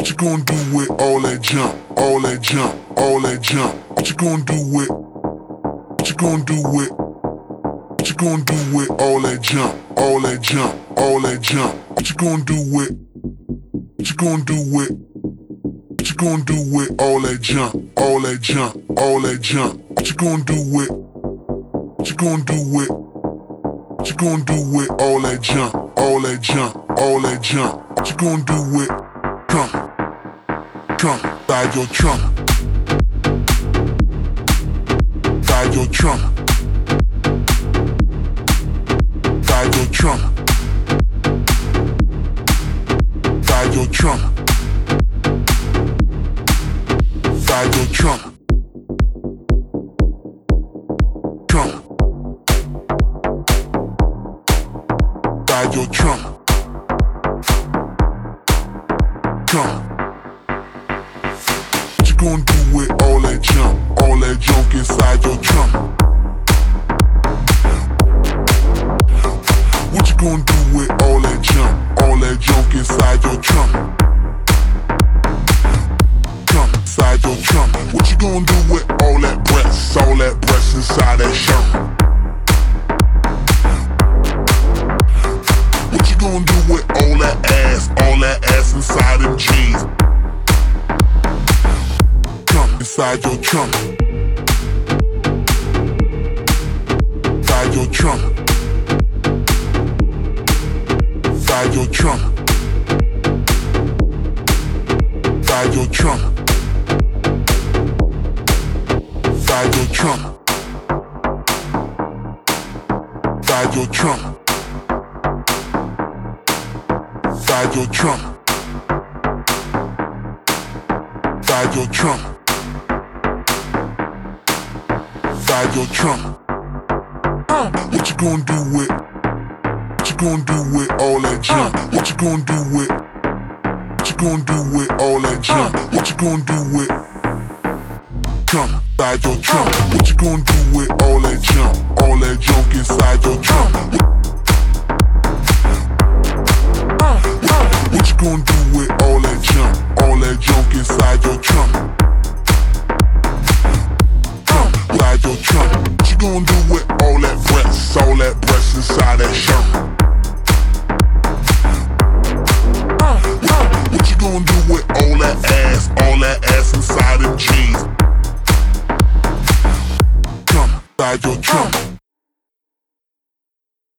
What you gonna do with all that jump, all that jump, all that jump? What you gonna do with? What you gonna do with? What you gonna do with all that jump, all that jump, all that jump? What you gonna do with? What you gonna do with? What you gonna do with all that jump, all that jump, all that jump? What you gonna do with? What you gonna do with? What you gonna do with all that jump, all that jump, all that jump? What you gonna do with trunk, trunk, ride your trunk, ride your trunk, ride your trunk, ride your trunk, ride your trunk, ride your trunk. Trunk. Gonna do with all that junk, all that junk inside your trunk? What you gonna do with all that junk, all that junk inside your trunk? Trunk, inside your trunk. What you gonna do with all that breasts, all that breasts inside that shirt? What you gonna do with all that ass, all that ass inside them jeans? Inside your trunk. Inside your trunk. Inside your trunk. Inside your trunk. Inside your trunk. Inside your trunk. Inside your trunk. Inside your trunk. Inside your trunk. Uh. What you gonna do with? What you gonna do with all that uh. junk? What you gonna do with? What you gonna do with all that uh. junk? What you gonna do with? Trunk, inside your trunk. What you gonna do with all that junk? All that junk inside your trunk. What you gonna do with all that junk? All that junk inside your trunk? that ass inside the jeans. Come inside your trunk.